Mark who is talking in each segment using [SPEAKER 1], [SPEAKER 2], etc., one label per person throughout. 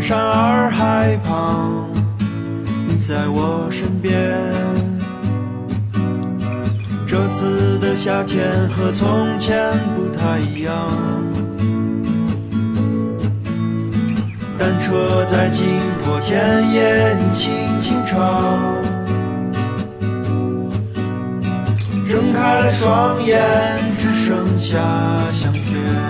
[SPEAKER 1] 山洱海旁，你在我身边。这次的夏天和从前不太一样。单车在经过田野，你轻轻唱。睁开了双眼，只剩下相片。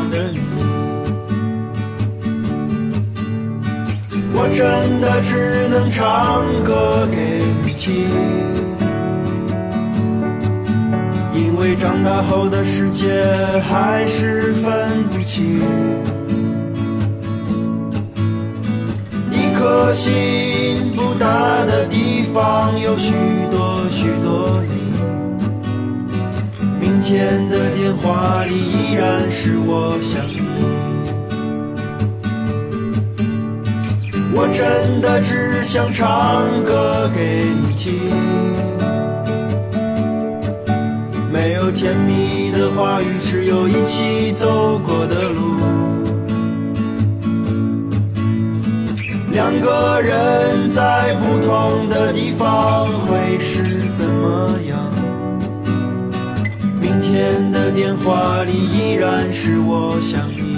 [SPEAKER 1] 我真的只能唱歌给你听，因为长大后的世界还是分不清。一颗心不大的地方有许多许多你，明天的电话里依然是我想你我真的只想唱歌给你听，没有甜蜜的话语，只有一起走过的路。两个人在不同的地方会是怎么样？明天的电话里依然是我想你。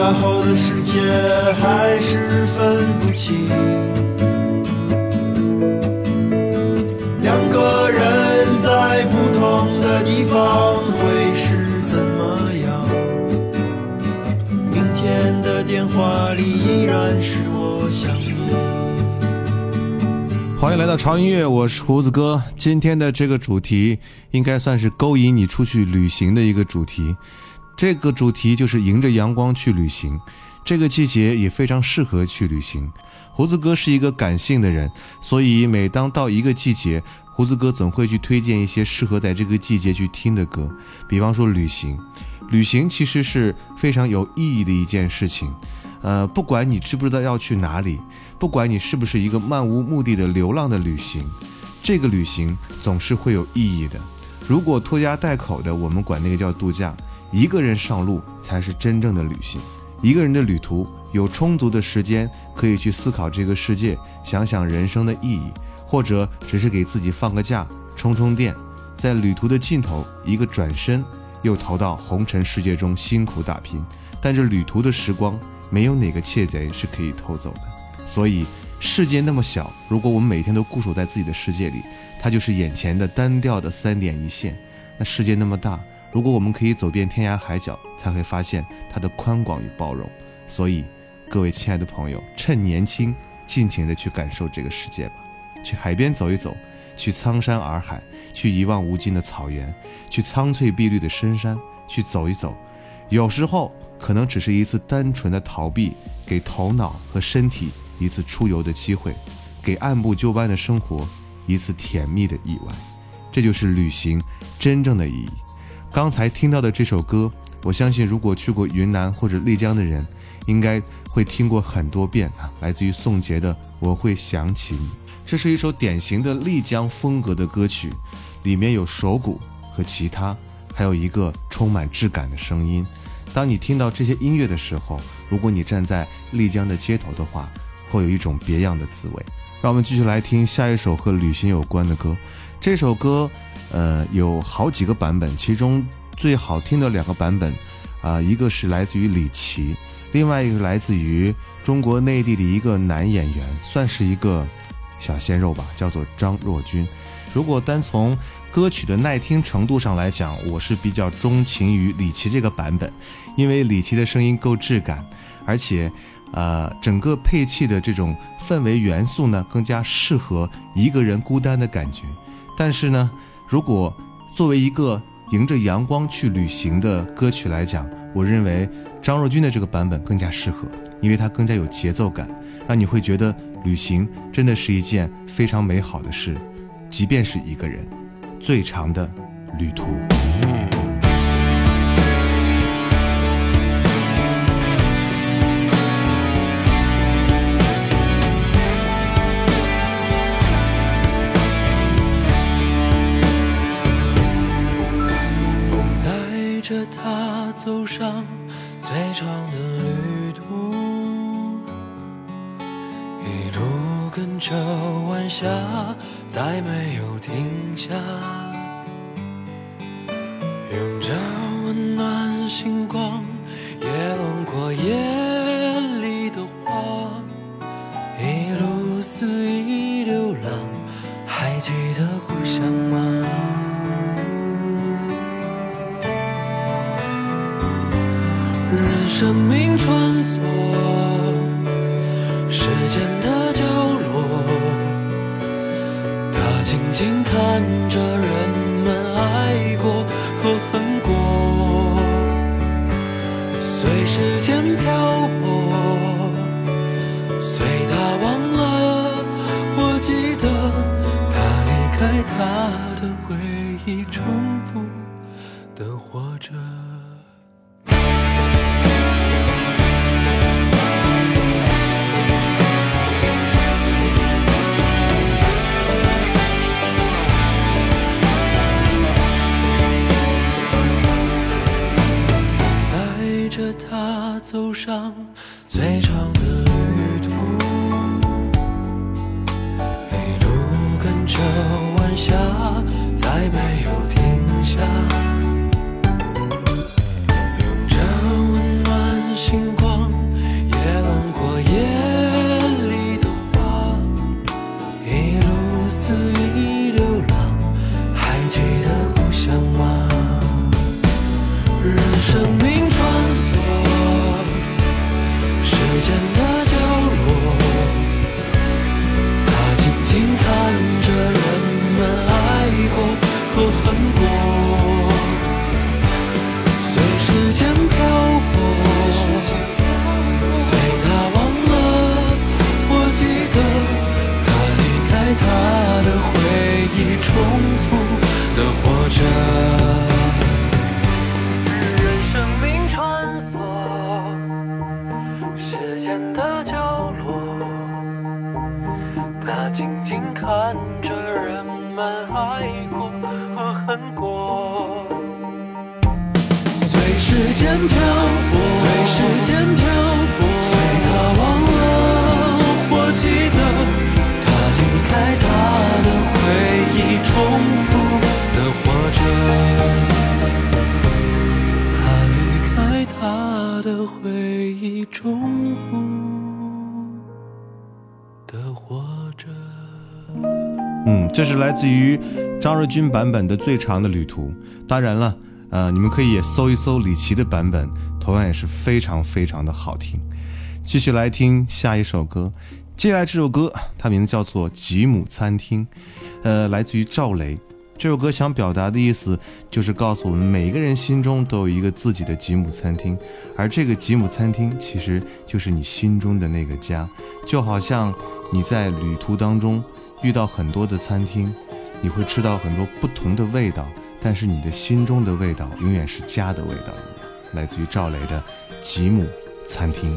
[SPEAKER 1] 大后的世界还是分不清。
[SPEAKER 2] 两
[SPEAKER 1] 个人在不同的地方会是怎么样？明天的电话里依然是
[SPEAKER 2] 我想你。
[SPEAKER 3] 欢迎来到潮音乐，我是胡子哥。今天的这个主题应该算是勾引你出去旅行的一个主题。这个主题就是迎着阳光去旅行。这个季节也非常适合去旅行。胡子哥是一个感性的人，所以每当到一个季节，胡子哥总会去推荐一些适合在这个季节去听的歌。比方说旅行，旅行其实是非常有意义的一件事情。呃，不管你知不知道要去哪里，不管你是不是一个漫无目的的流浪的旅行，这个旅行总是会有意义的。如果拖家带口的，我们管那个叫度假；一个人上路才是真正的旅行。一个人的旅途有充足的时间可以去思考这个世界，想想人生的意义，或者只是给自己放个假，充充电。在旅途的尽头，一个转身，又逃到红尘世界中辛苦打拼。但这旅途的时光。没有哪个窃贼是可以偷走的，所以世界那么小，如果我们每天都固守在自己的世界里，它就是眼前的单调的三点一线。那世界那么大，如果我们可以走遍天涯海角，才会发现它的宽广与包容。所以，各位亲爱的朋友，趁年轻，尽情的去感受这个世界吧，去海边走一走，去苍山洱海，去一望无尽的草原，去苍翠碧绿的深山，去走一走。有时候。可能只是一次单纯的逃避，给头脑和身体一次出游的机会，给按部就班的生活一次甜蜜的意外，这就是旅行真正的意义。刚才听到的这首歌，我相信如果去过云南或者丽江的人，应该会听过很多遍啊，来自于宋杰的《我会想起你》。这是一首典型的丽江风格的歌曲，里面有手鼓和吉他，还有一个充满质感的声音。当你听到这些音乐的时候，如果你站在丽江的街头的话，会有一种别样的滋味。让我们继续来听下一首和旅行有关的歌。这首歌，呃，有好几个版本，其中最好听的两个版本，啊，一个是来自于李琦，另外一个来自于中国内地的一个男演员，算是一个小鲜肉吧，叫做张若昀。如果单从歌曲的耐听程度上来讲，我是比较钟情于李琦这个版本，因为李琦的声音够质感，而且，呃，整个配器的这种氛围元素呢，更加适合一个人孤单的感觉。但是呢，如果作为一个迎着阳光去旅行的歌曲来讲，我认为张若昀的这个版本更加适合，因为它更加有节奏感，让你会觉得旅行真的是一件非常美好的事，即便是一个人。最长的旅途。
[SPEAKER 2] 走上最长的旅途，一路跟着晚霞。再没有停下，的回忆，重复的活着。
[SPEAKER 4] 这是来自于张若昀版本的最长的旅途。当然了，呃，你们可以也搜一搜李琦的版本，同样也是非常非常的好听。继续来听下一首歌，接下来这首歌它名字叫做《吉姆餐厅》，呃，来自于赵雷。这首歌想表达的意思就是告诉我们，每一个人心中都有一个自己的吉姆餐厅，而这个吉姆餐厅其实就是你心中的那个家，就好像你在旅途当中。遇到很多的餐厅，你会吃到很多不同的味道，但是你的心中的味道永远是家的味道一样，来自于赵雷的吉姆餐厅。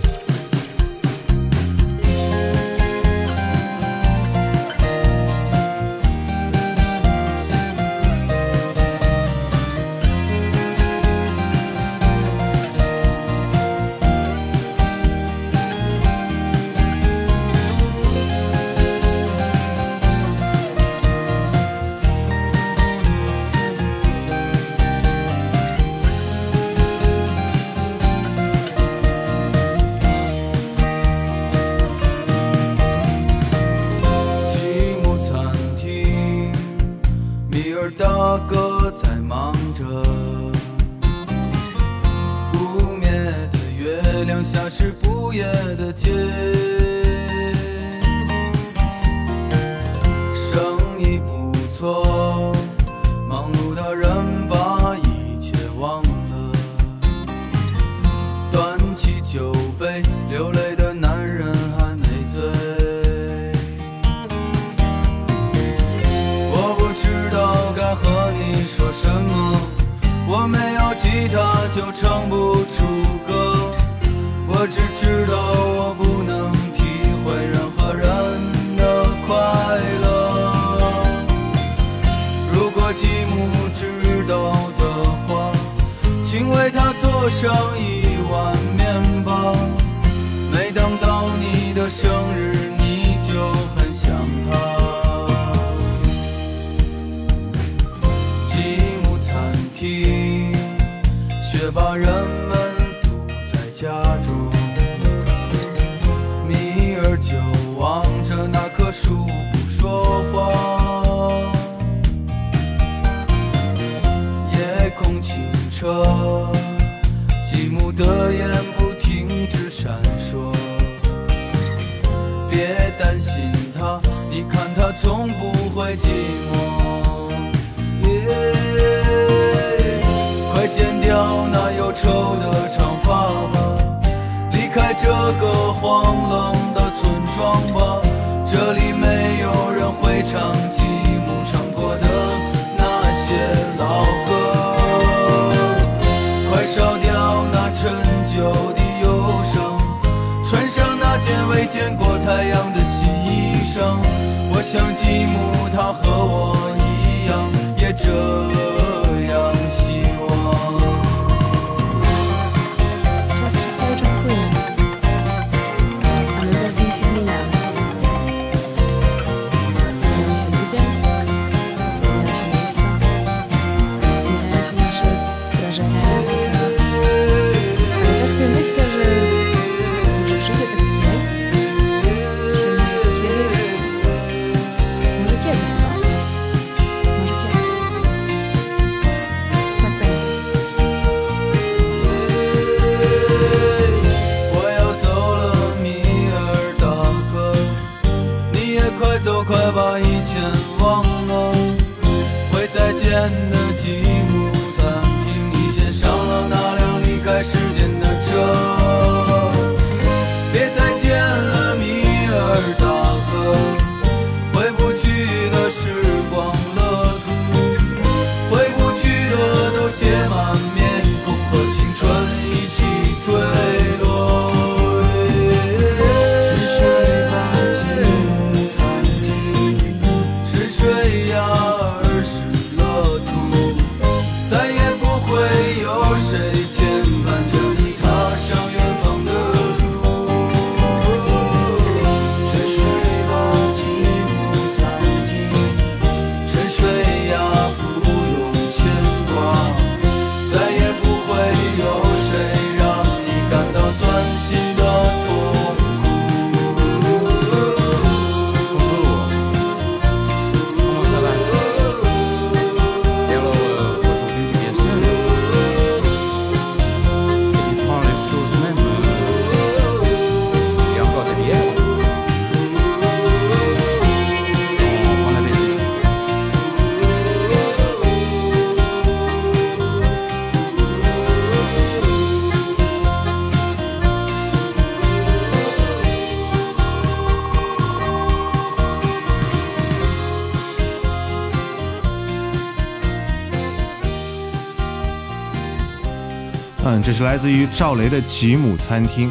[SPEAKER 5] 这是
[SPEAKER 3] 来自于赵雷的《吉姆餐厅》。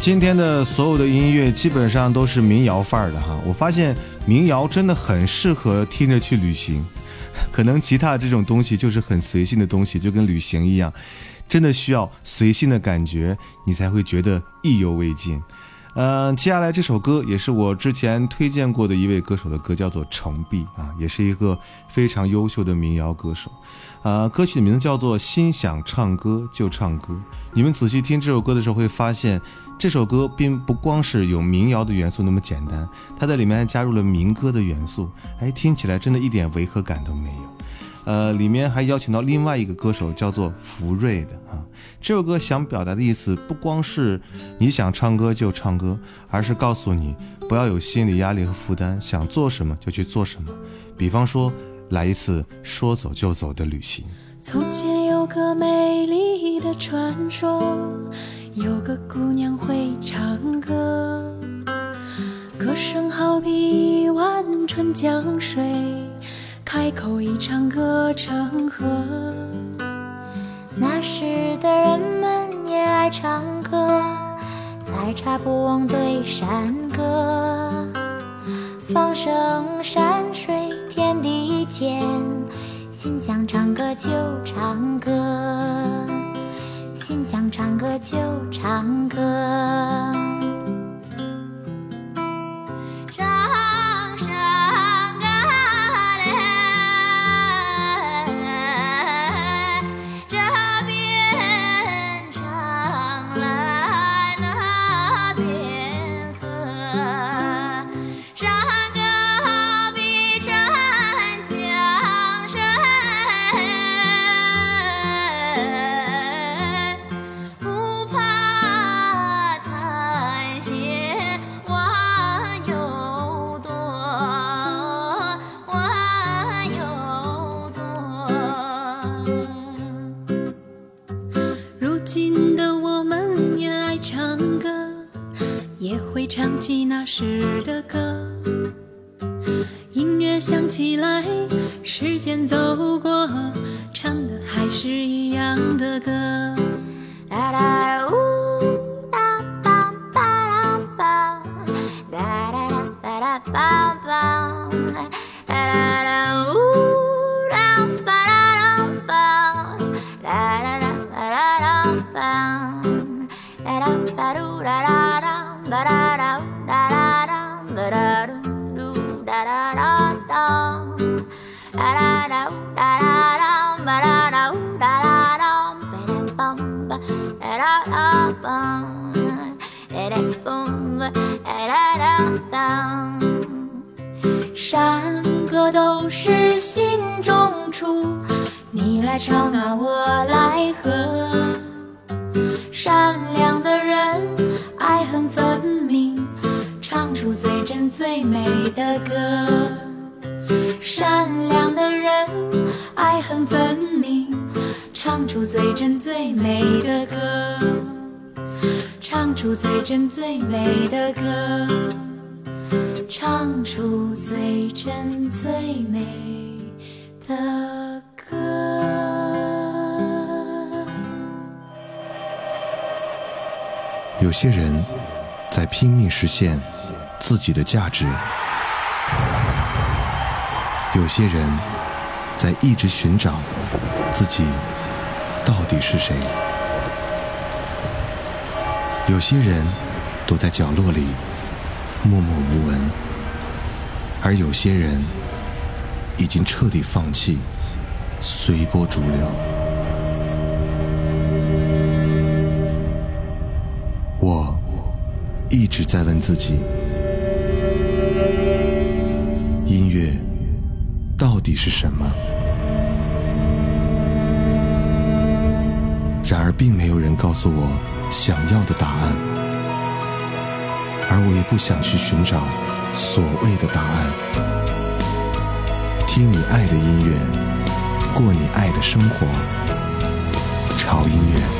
[SPEAKER 3] 今天的所有的音乐基本上都是民谣范儿的哈。我发现民谣真的很适合听着去旅行，可能吉他这种东西就是很随性的东西，就跟旅行一样，真的需要随性的感觉，你才会觉得意犹未尽。嗯，接下来这首歌也是我之前推荐过的一位歌手的歌，叫做程璧啊，也是一个非常优秀的民谣歌手。呃，歌曲的名字叫做《心想唱歌就唱歌》。你们仔细听这首歌的时候，会发现这首歌并不光是有民谣的元素那么简单，它在里面还加入了民歌的元素。哎，听起来真的一点违和感都没有。呃，里面还邀请到另外一个歌手，叫做福瑞的啊。这首歌想表达的意思，不光是你想唱歌就唱歌，而是告诉你不要有心理压力和负担，想做什么就去做什么。比方说，来一次说走就走的旅行。
[SPEAKER 6] 从前有个美丽的传说，有个姑娘会唱歌，歌声好比一湾春江水，开口一唱歌成河。
[SPEAKER 7] 那时的人们也爱唱歌，采茶不忘对山歌，放声山水天地间，心想唱歌就唱歌，心想唱歌就唱歌。山歌都是心中出，你来唱啊，我来和。善良的人，爱恨分明，唱出最真最美的歌。善良的人，爱恨分明，唱出最真最美的歌，唱出最真最美的歌，唱出最真最美的歌。
[SPEAKER 3] 有些人在拼命实现自己的价值，有些人在一直寻找自己到底是谁，有些人躲在角落里默默无闻，而有些人已经彻底放弃，随波逐流。我一直在问自己：音乐到底是什么？然而，并没有人告诉我想要的答案，而我也不想去寻找所谓的答案。听你爱的音乐，过你爱的生活，潮音乐。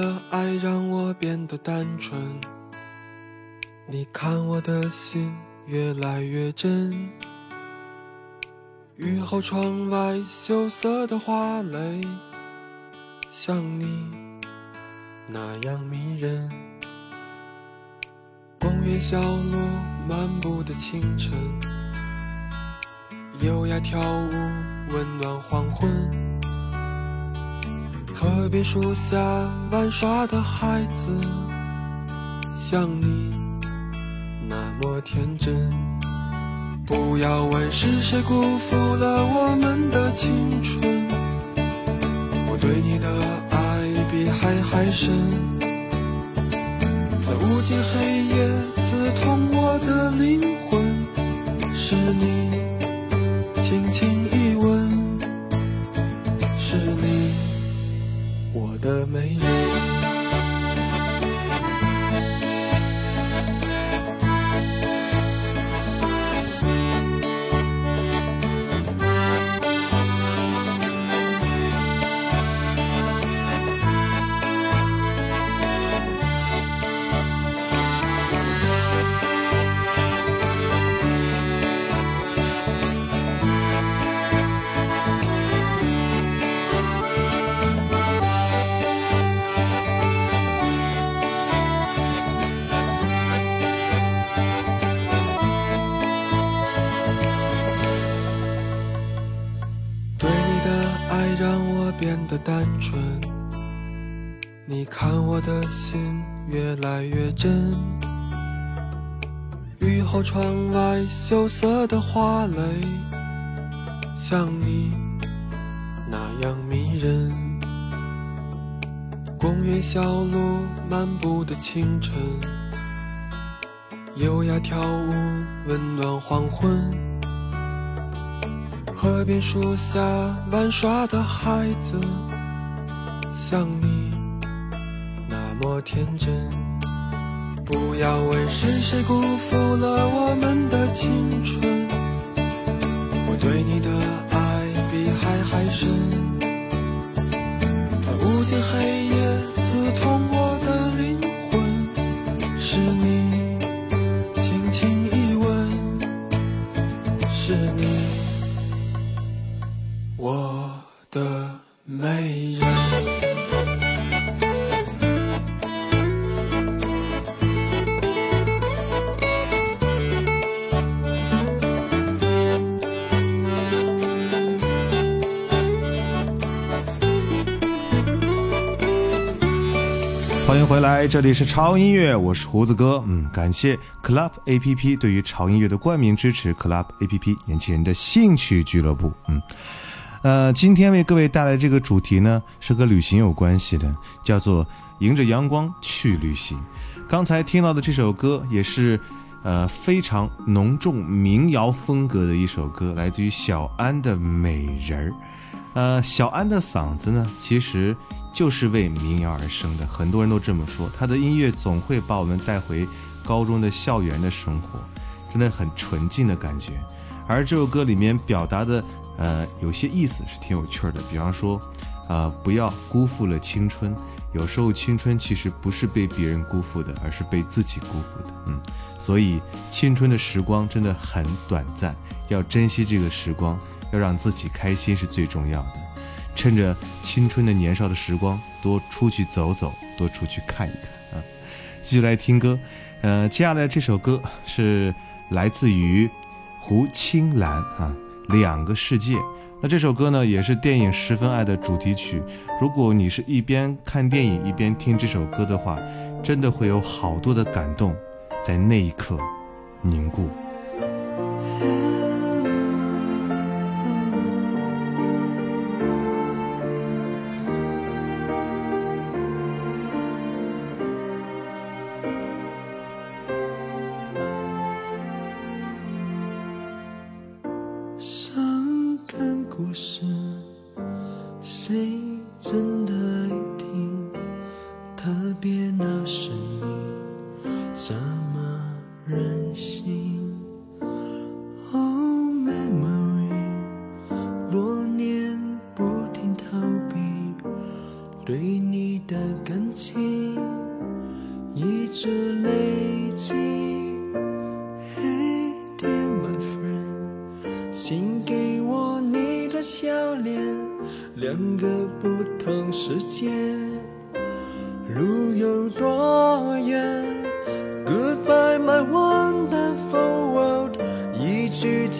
[SPEAKER 8] 的爱让我变得单纯，你看我的心越来越真。雨后窗外羞涩的花蕾，像你那样迷人。公园小路漫步的清晨，优雅跳舞温暖黄昏。河边树下玩耍的孩子，像你那么天真。不要问是谁辜负了我们的青春，我对你的爱比海还深。在无尽黑夜刺痛我的灵魂，是你我的美越来越真。雨后窗外羞涩的花蕾，像你那样迷人。公园小路漫步的清晨，优雅跳舞温暖黄昏。河边树下玩耍的孩子，像你么天真。不要问是谁辜负了我们的青春，我对你的爱比海还深。在无尽黑夜刺痛我的灵魂，是你轻轻一吻，是你。我的美人。
[SPEAKER 3] 回来，这里是潮音乐，我是胡子哥。嗯，感谢 Club APP 对于潮音乐的冠名支持，Club APP 年轻人的兴趣俱乐部。嗯，呃，今天为各位带来这个主题呢，是和旅行有关系的，叫做“迎着阳光去旅行”。刚才听到的这首歌也是呃非常浓重民谣风格的一首歌，来自于小安的《美人儿》。呃，小安的嗓子呢，其实就是为民谣而生的，很多人都这么说。他的音乐总会把我们带回高中的校园的生活，真的很纯净的感觉。而这首歌里面表达的，呃，有些意思是挺有趣的，比方说，呃，不要辜负了青春。有时候青春其实不是被别人辜负的，而是被自己辜负的。嗯，所以青春的时光真的很短暂，要珍惜这个时光。要让自己开心是最重要的，趁着青春的年少的时光，多出去走走，多出去看一看啊！继续来听歌，呃，接下来这首歌是来自于胡青兰啊，《两个世界》。那这首歌呢，也是电影《十分爱》的主题曲。如果你是一边看电影一边听这首歌的话，真的会有好多的感动，在那一刻凝固。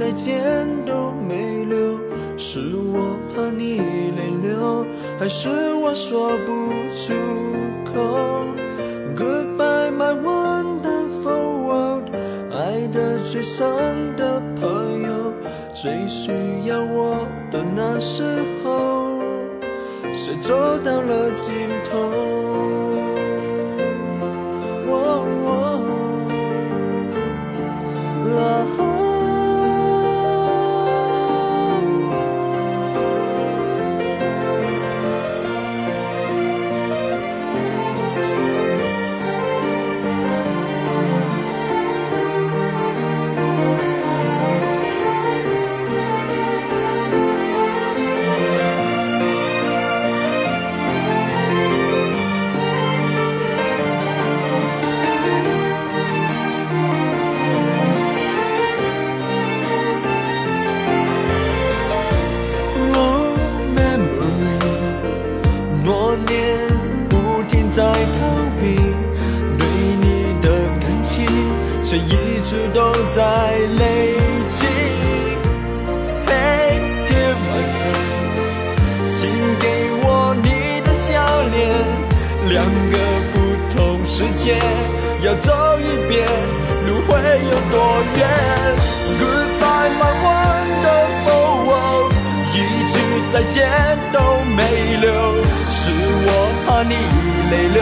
[SPEAKER 2] 再见都没留，是我怕你泪流，还是我说不出口？Goodbye my wonderful world，爱的最深的朋友，最需要我的那时候，谁走到了尽头？直都在累积。Hey dear my friend，请给我你的笑脸，两个不同世界要走一遍，路会有多远？Goodbye my wonderful world。一句再见都没留，是我怕你泪流，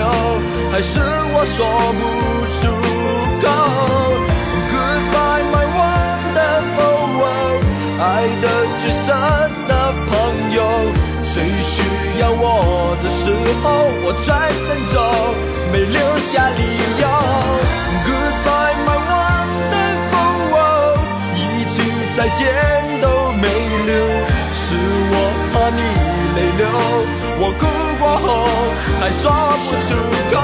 [SPEAKER 2] 还是我说不爱的最深的朋友，最需要我的时候，我转身走，没留下理由。Goodbye my wonderful world，一句再见都没留。是我怕你泪流，我哭过后还说不出口。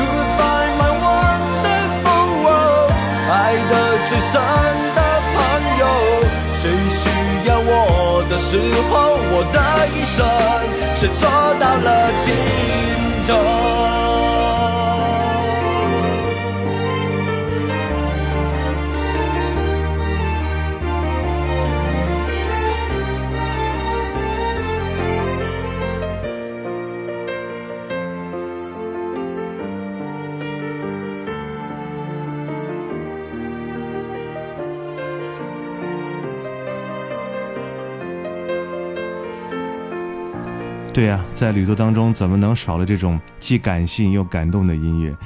[SPEAKER 2] Goodbye my wonderful world，爱的最深最需要我的时候，我的一生却做到了尽头。
[SPEAKER 3] 对呀、在旅途当中怎么能少了这种既感性又感动的音乐？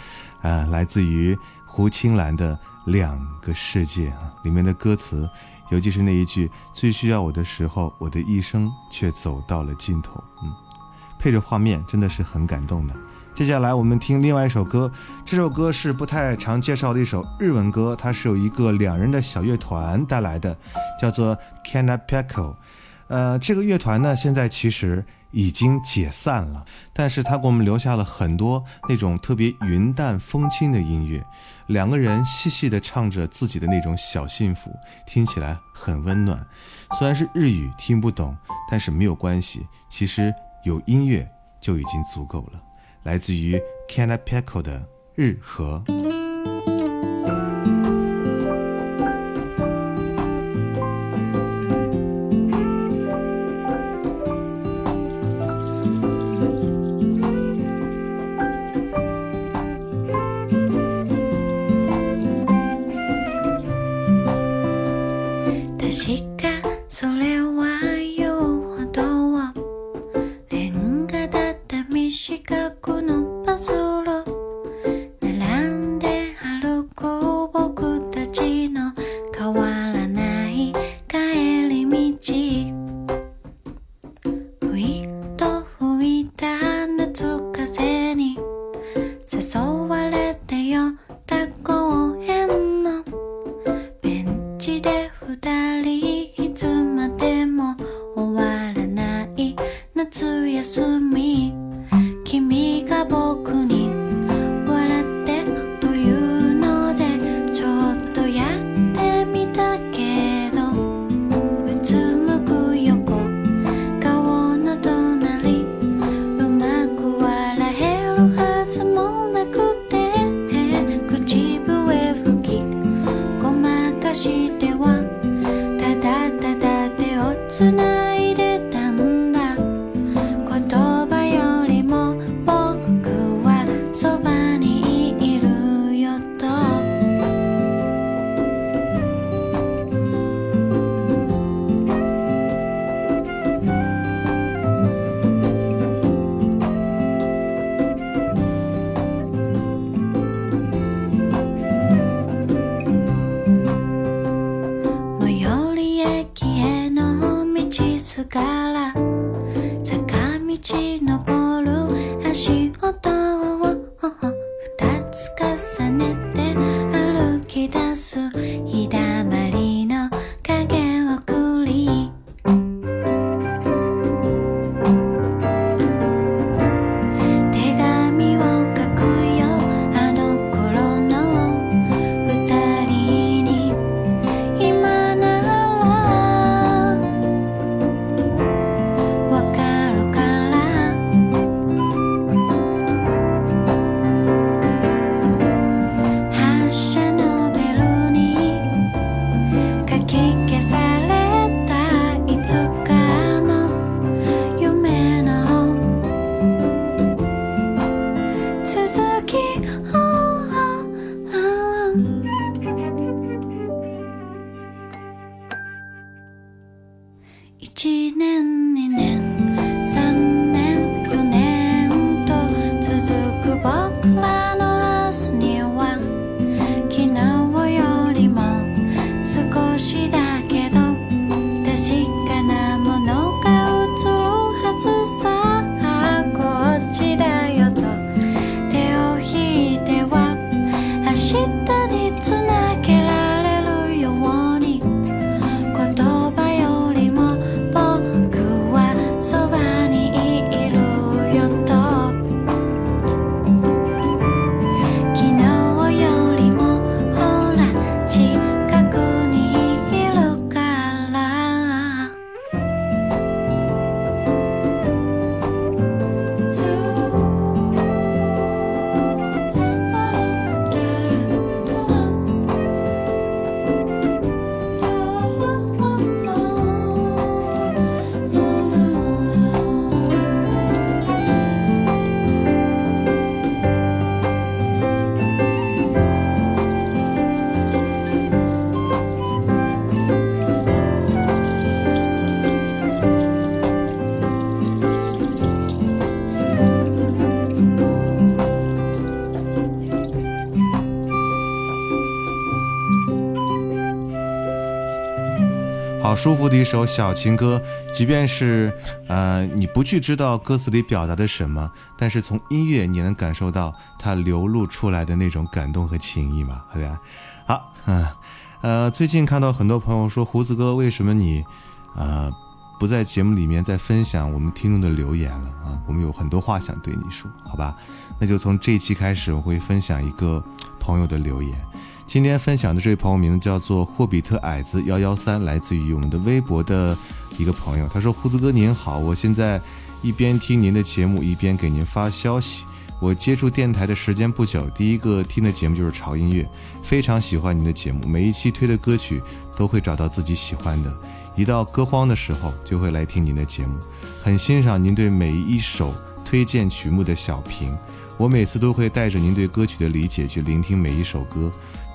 [SPEAKER 3] 啊，来自于胡青兰的《两个世界》啊，里面的歌词，尤其是那一句“最需要我的时候，我的一生却走到了尽头”，嗯，配着画面真的是很感动的。接下来我们听另外一首歌，这首歌是不太常介绍的一首日文歌，它是由一个两人的小乐团带来的，叫做 Kanapeko。呃，这个乐团呢，现在其实已经解散了，但是他给我们留下了很多那种特别云淡风轻的音乐，两个人细细的唱着自己的那种小幸福，听起来很温暖。虽然是日语听不懂，但是没有关系，其实有音乐就已经足够了。来自于 Kanapeko 的《日和》。
[SPEAKER 9] Gerçek
[SPEAKER 3] 好舒服的一首小情歌，即便是呃你不去知道歌词里表达的什么，但是从音乐你能感受到它流露出来的那种感动和情谊嘛，对吧？好，嗯，呃，最近看到很多朋友说胡子哥，为什么你呃不在节目里面再分享我们听众的留言了啊？我们有很多话想对你说，好吧？那就从这一期开始，我会分享一个朋友的留言。今天分享的这位朋友名字叫做霍比特矮子幺幺三，来自于我们的微博的一个朋友。他说：“胡子哥您好，我现在一边听您的节目，一边给您发消息。我接触电台的时间不久，第一个听的节目就是潮音乐，非常喜欢您的节目，每一期推的歌曲都会找到自己喜欢的。一到歌荒的时候，就会来听您的节目，很欣赏您对每一首推荐曲目的小评。我每次都会带着您对歌曲的理解去聆听每一首歌。”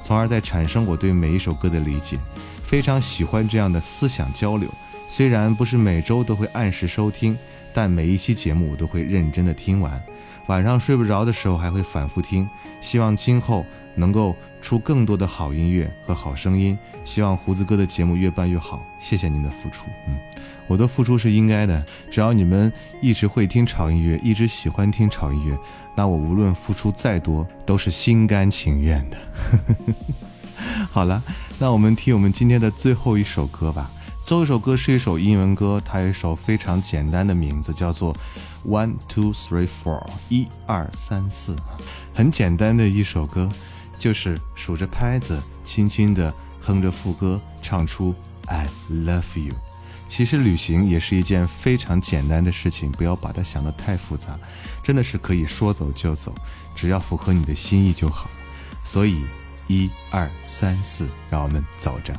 [SPEAKER 3] 从而在产生我对每一首歌的理解，非常喜欢这样的思想交流。虽然不是每周都会按时收听，但每一期节目我都会认真的听完。晚上睡不着的时候还会反复听。希望今后能够出更多的好音乐和好声音。希望胡子哥的节目越办越好。谢谢您的付出，嗯，我的付出是应该的。只要你们一直会听潮音乐，一直喜欢听潮音乐，那我无论付出再多，都是心甘情愿的。好了，那我们听我们今天的最后一首歌吧。最后一首歌是一首英文歌，它有一首非常简单的名字，叫做 One Two Three Four，一二三四，很简单的一首歌，就是数着拍子，轻轻的哼着副歌，唱出 I love you。其实旅行也是一件非常简单的事情，不要把它想得太复杂，真的是可以说走就走，只要符合你的心意就好。所以，一二三四，让我们走着。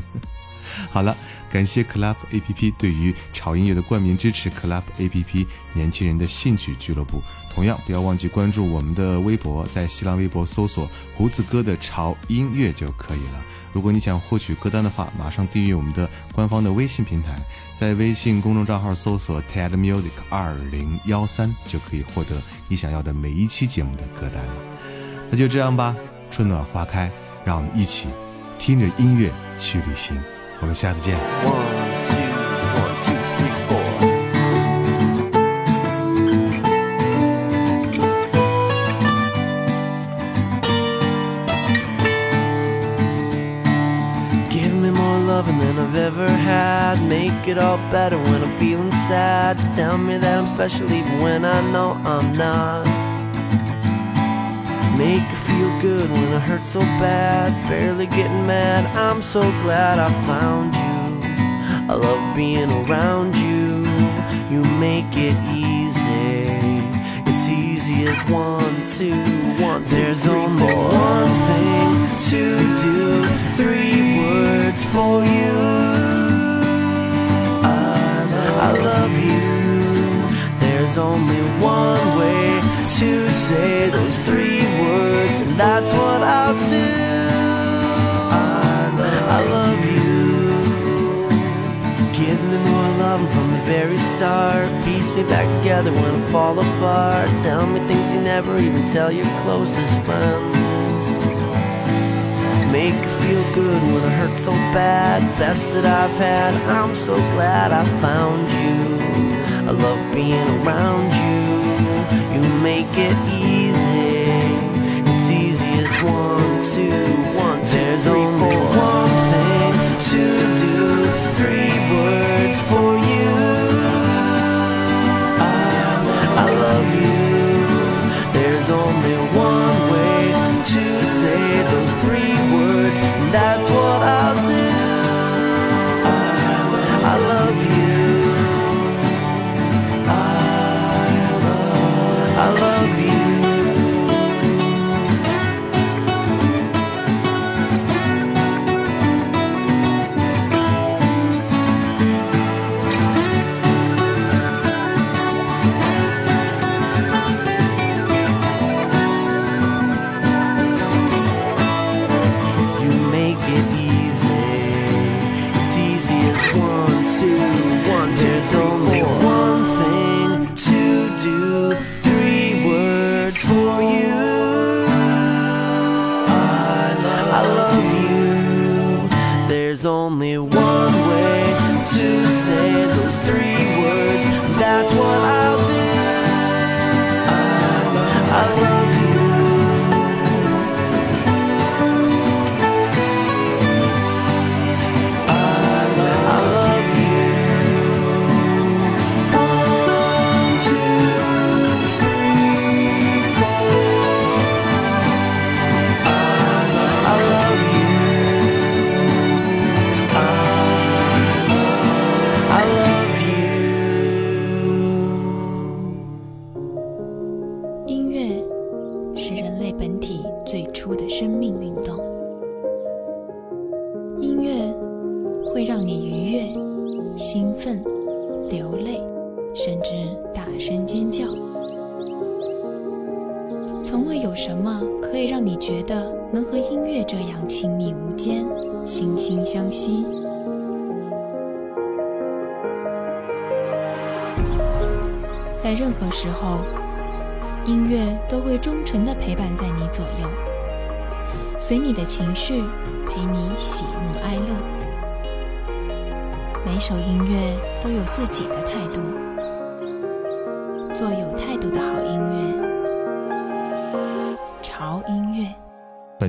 [SPEAKER 3] 好了，感谢 Club A P P 对于潮音乐的冠名支持，Club A P P 年轻人的兴趣俱乐部。同样不要忘记关注我们的微博，在新浪微博搜索“胡子哥的潮音乐”就可以了。如果你想获取歌单的话，马上订阅我们的官方的微信平台，在微信公众账号搜索 TED Music 二零幺三就可以获得你想要的每一期节目的歌单了。那就这样吧，春暖花开，让我们一起听着音乐去旅行。我们下次见。
[SPEAKER 10] It all better when I'm feeling sad. Tell me that I'm special even when I know I'm not. Make it feel good when I hurt so bad. Barely getting mad. I'm so glad I found you. I love being around you. You make it easy. It's easy as one, two, one, two. There's only one thing to do. Three words for you. I love you. There's only one way to say those three words, and that's what I'll do. I love you. Give me more love from the very start. Piece me back together when I fall apart. Tell me things you never even tell your closest friends. Make it feel good when it hurts so bad. Best that I've had. I'm so glad I found you. I love being around you. You make it easy.